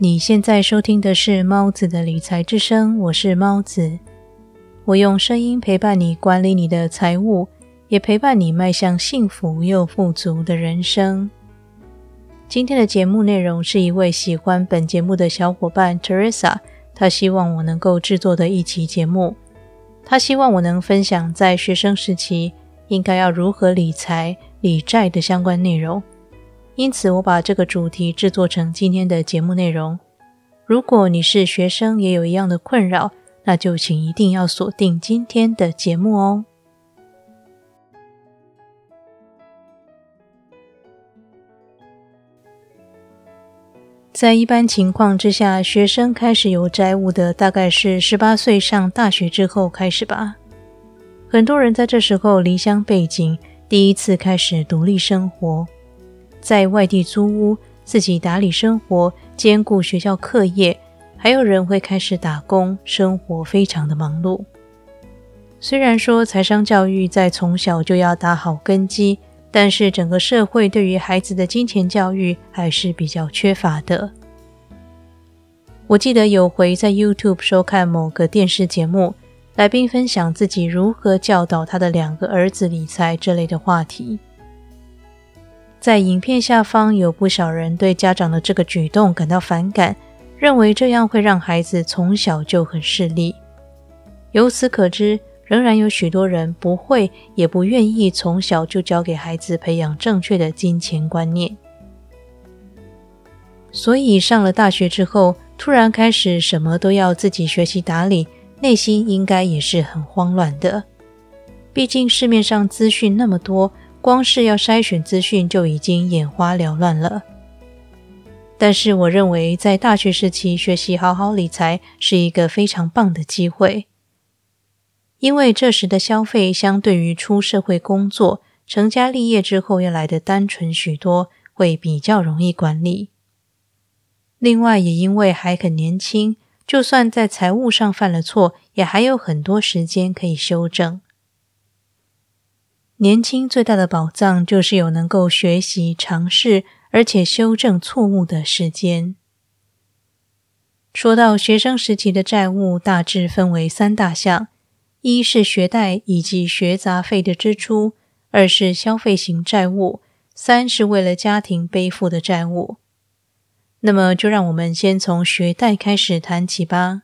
你现在收听的是猫子的理财之声，我是猫子。我用声音陪伴你管理你的财务，也陪伴你迈向幸福又富足的人生。今天的节目内容是一位喜欢本节目的小伙伴 Teresa，她希望我能够制作的一期节目。她希望我能分享在学生时期应该要如何理财、理债的相关内容。因此，我把这个主题制作成今天的节目内容。如果你是学生，也有一样的困扰，那就请一定要锁定今天的节目哦。在一般情况之下，学生开始有债务的，大概是十八岁上大学之后开始吧。很多人在这时候离乡背井，第一次开始独立生活。在外地租屋，自己打理生活，兼顾学校课业，还有人会开始打工，生活非常的忙碌。虽然说财商教育在从小就要打好根基，但是整个社会对于孩子的金钱教育还是比较缺乏的。我记得有回在 YouTube 收看某个电视节目，来宾分享自己如何教导他的两个儿子理财这类的话题。在影片下方有不少人对家长的这个举动感到反感，认为这样会让孩子从小就很势利。由此可知，仍然有许多人不会也不愿意从小就教给孩子培养正确的金钱观念。所以上了大学之后，突然开始什么都要自己学习打理，内心应该也是很慌乱的。毕竟市面上资讯那么多。光是要筛选资讯就已经眼花缭乱了。但是，我认为在大学时期学习好好理财是一个非常棒的机会，因为这时的消费相对于出社会工作、成家立业之后要来的单纯许多，会比较容易管理。另外，也因为还很年轻，就算在财务上犯了错，也还有很多时间可以修正。年轻最大的宝藏就是有能够学习、尝试，而且修正错误的时间。说到学生时期的债务，大致分为三大项：一是学贷以及学杂费的支出；二是消费型债务；三是为了家庭背负的债务。那么，就让我们先从学贷开始谈起吧。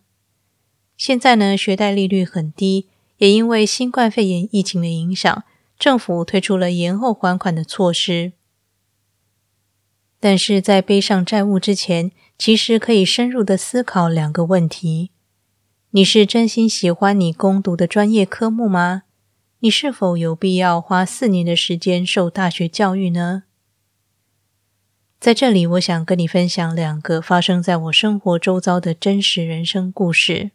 现在呢，学贷利率很低，也因为新冠肺炎疫情的影响。政府推出了延后还款的措施，但是在背上债务之前，其实可以深入的思考两个问题：你是真心喜欢你攻读的专业科目吗？你是否有必要花四年的时间受大学教育呢？在这里，我想跟你分享两个发生在我生活周遭的真实人生故事。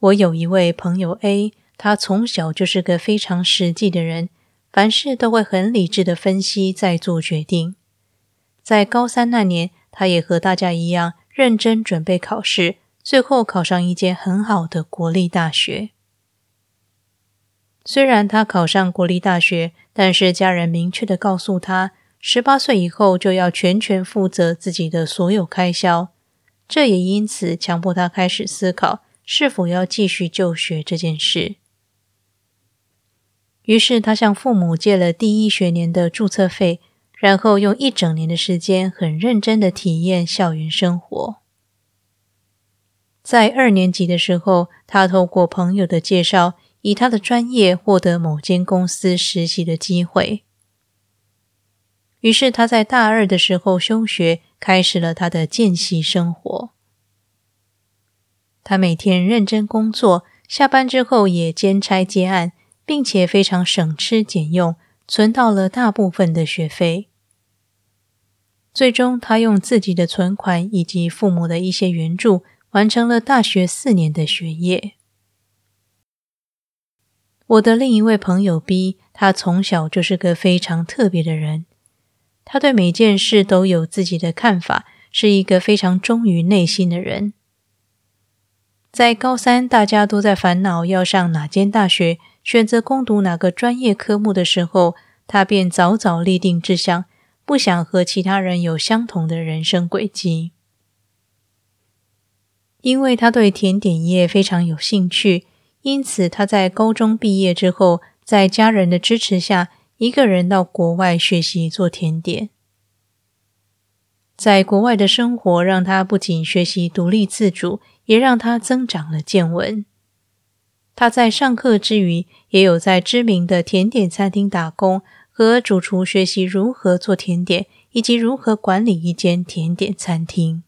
我有一位朋友 A。他从小就是个非常实际的人，凡事都会很理智的分析再做决定。在高三那年，他也和大家一样认真准备考试，最后考上一间很好的国立大学。虽然他考上国立大学，但是家人明确的告诉他，十八岁以后就要全权负责自己的所有开销。这也因此强迫他开始思考是否要继续就学这件事。于是他向父母借了第一学年的注册费，然后用一整年的时间很认真的体验校园生活。在二年级的时候，他透过朋友的介绍，以他的专业获得某间公司实习的机会。于是他在大二的时候休学，开始了他的见习生活。他每天认真工作，下班之后也兼差接案。并且非常省吃俭用，存到了大部分的学费。最终，他用自己的存款以及父母的一些援助，完成了大学四年的学业。我的另一位朋友 B，他从小就是个非常特别的人，他对每件事都有自己的看法，是一个非常忠于内心的人。在高三，大家都在烦恼要上哪间大学。选择攻读哪个专业科目的时候，他便早早立定志向，不想和其他人有相同的人生轨迹。因为他对甜点业非常有兴趣，因此他在高中毕业之后，在家人的支持下，一个人到国外学习做甜点。在国外的生活让他不仅学习独立自主，也让他增长了见闻。他在上课之余，也有在知名的甜点餐厅打工，和主厨学习如何做甜点，以及如何管理一间甜点餐厅。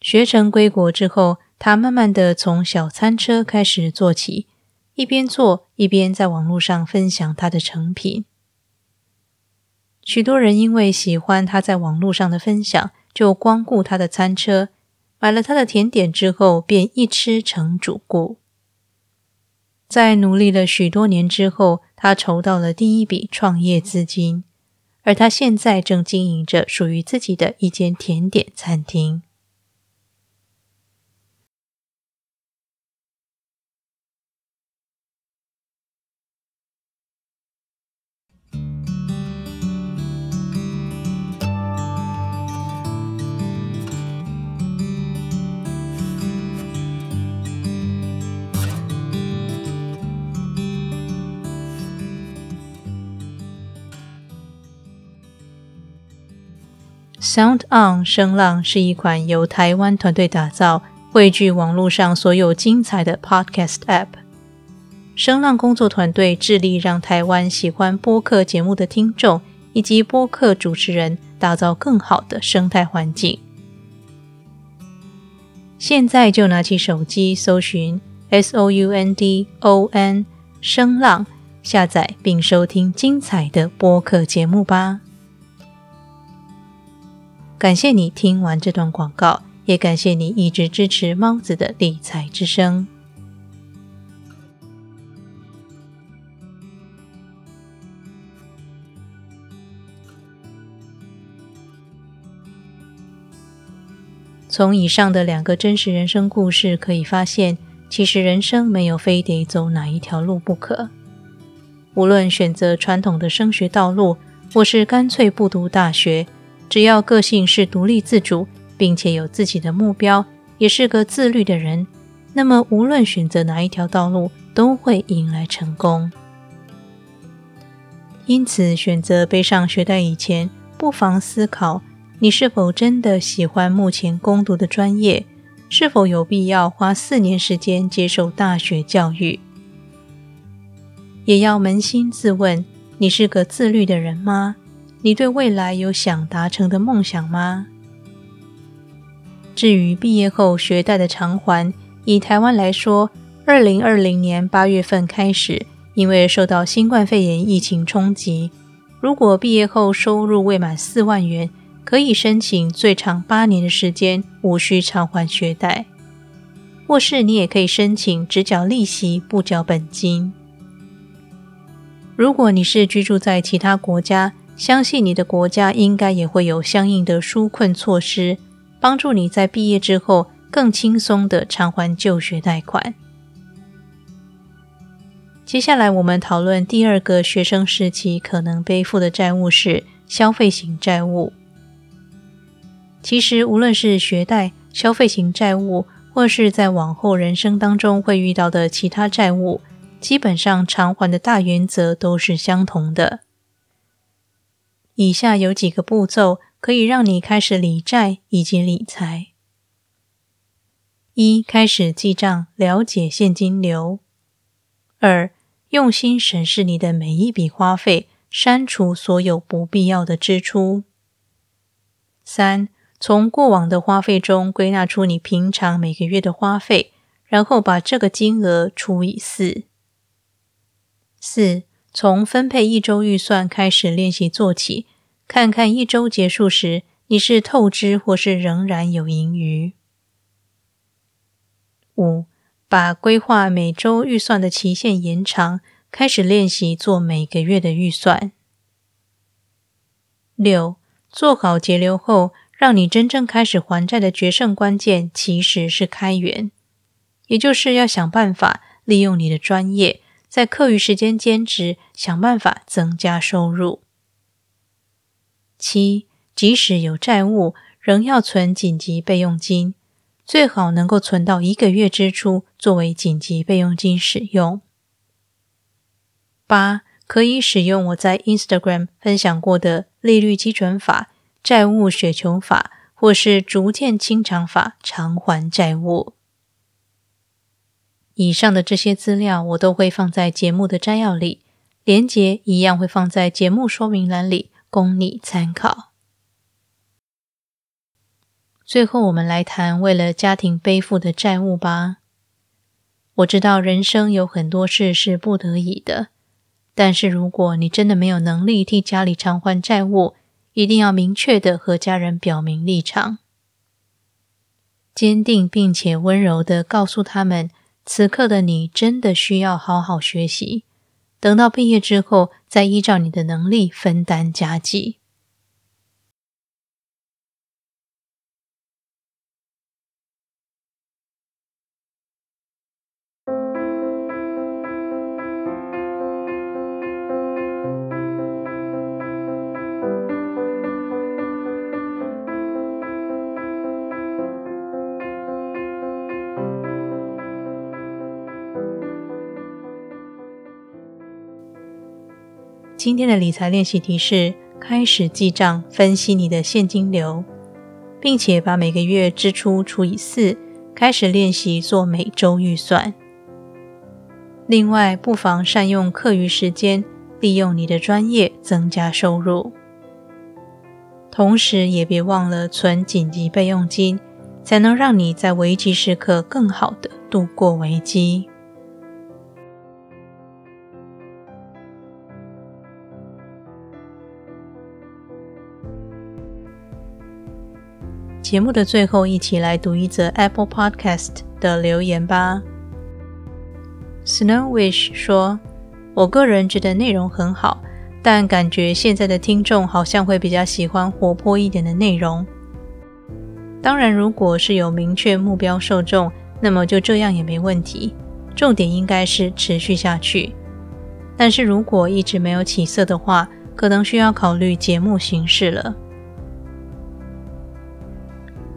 学成归国之后，他慢慢的从小餐车开始做起，一边做一边在网络上分享他的成品。许多人因为喜欢他在网络上的分享，就光顾他的餐车，买了他的甜点之后，便一吃成主顾。在努力了许多年之后，他筹到了第一笔创业资金，而他现在正经营着属于自己的一间甜点餐厅。Sound On 声浪是一款由台湾团队打造、汇聚网络上所有精彩的 Podcast App。声浪工作团队致力让台湾喜欢播客节目的听众以及播客主持人打造更好的生态环境。现在就拿起手机搜寻 S O U N D O N 声浪，下载并收听精彩的播客节目吧。感谢你听完这段广告，也感谢你一直支持猫子的理财之声。从以上的两个真实人生故事可以发现，其实人生没有非得走哪一条路不可。无论选择传统的升学道路，或是干脆不读大学。只要个性是独立自主，并且有自己的目标，也是个自律的人，那么无论选择哪一条道路，都会迎来成功。因此，选择背上学贷以前，不妨思考：你是否真的喜欢目前攻读的专业？是否有必要花四年时间接受大学教育？也要扪心自问：你是个自律的人吗？你对未来有想达成的梦想吗？至于毕业后学贷的偿还，以台湾来说，二零二零年八月份开始，因为受到新冠肺炎疫情冲击，如果毕业后收入未满四万元，可以申请最长八年的时间无需偿还学贷，或是你也可以申请只缴利息不缴本金。如果你是居住在其他国家，相信你的国家应该也会有相应的纾困措施，帮助你在毕业之后更轻松的偿还就学贷款。接下来我们讨论第二个学生时期可能背负的债务是消费型债务。其实无论是学贷、消费型债务，或是在往后人生当中会遇到的其他债务，基本上偿还的大原则都是相同的。以下有几个步骤可以让你开始理债以及理财：一、开始记账，了解现金流；二、用心审视你的每一笔花费，删除所有不必要的支出；三、从过往的花费中归纳出你平常每个月的花费，然后把这个金额除以四；四。从分配一周预算开始练习做起，看看一周结束时你是透支或是仍然有盈余。五，把规划每周预算的期限延长，开始练习做每个月的预算。六，做好节流后，让你真正开始还债的决胜关键其实是开源，也就是要想办法利用你的专业。在课余时间兼职，想办法增加收入。七，即使有债务，仍要存紧急备用金，最好能够存到一个月支出作为紧急备用金使用。八，可以使用我在 Instagram 分享过的利率基准法、债务雪球法，或是逐渐清偿法偿还债务。以上的这些资料，我都会放在节目的摘要里，连结一样会放在节目说明栏里，供你参考。最后，我们来谈为了家庭背负的债务吧。我知道人生有很多事是不得已的。但是，如果你真的没有能力替家里偿还债务，一定要明确的和家人表明立场，坚定并且温柔的告诉他们，此刻的你真的需要好好学习，等到毕业之后，再依照你的能力分担家计。今天的理财练习题是：开始记账，分析你的现金流，并且把每个月支出除以四，开始练习做每周预算。另外，不妨善用课余时间，利用你的专业增加收入。同时，也别忘了存紧急备用金，才能让你在危急时刻更好的度过危机。节目的最后，一起来读一则 Apple Podcast 的留言吧。Snow Wish 说：“我个人觉得内容很好，但感觉现在的听众好像会比较喜欢活泼一点的内容。当然，如果是有明确目标受众，那么就这样也没问题。重点应该是持续下去。但是如果一直没有起色的话，可能需要考虑节目形式了。”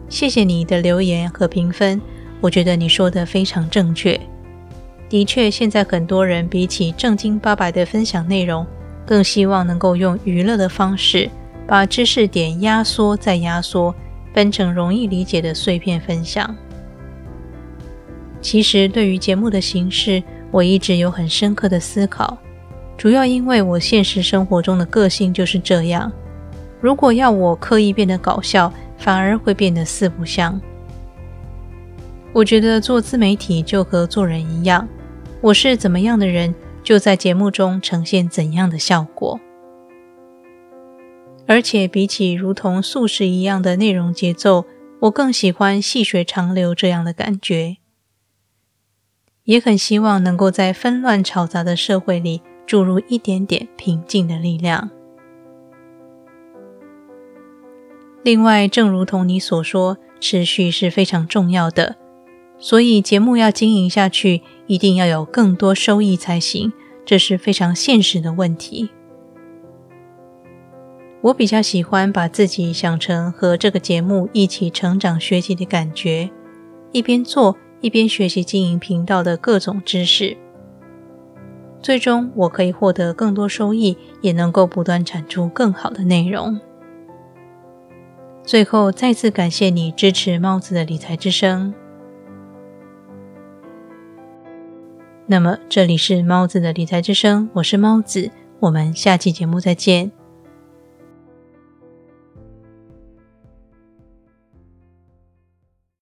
谢谢你的留言和评分，我觉得你说的非常正确。的确，现在很多人比起正经八百的分享内容，更希望能够用娱乐的方式，把知识点压缩再压缩，分成容易理解的碎片分享。其实，对于节目的形式，我一直有很深刻的思考，主要因为我现实生活中的个性就是这样。如果要我刻意变得搞笑，反而会变得四不像。我觉得做自媒体就和做人一样，我是怎么样的人，就在节目中呈现怎样的效果。而且比起如同素食一样的内容节奏，我更喜欢细水长流这样的感觉。也很希望能够在纷乱吵杂的社会里注入一点点平静的力量。另外，正如同你所说，持续是非常重要的，所以节目要经营下去，一定要有更多收益才行，这是非常现实的问题。我比较喜欢把自己想成和这个节目一起成长学习的感觉，一边做一边学习经营频道的各种知识，最终我可以获得更多收益，也能够不断产出更好的内容。最后，再次感谢你支持猫子的理财之声。那么，这里是猫子的理财之声，我是猫子，我们下期节目再见。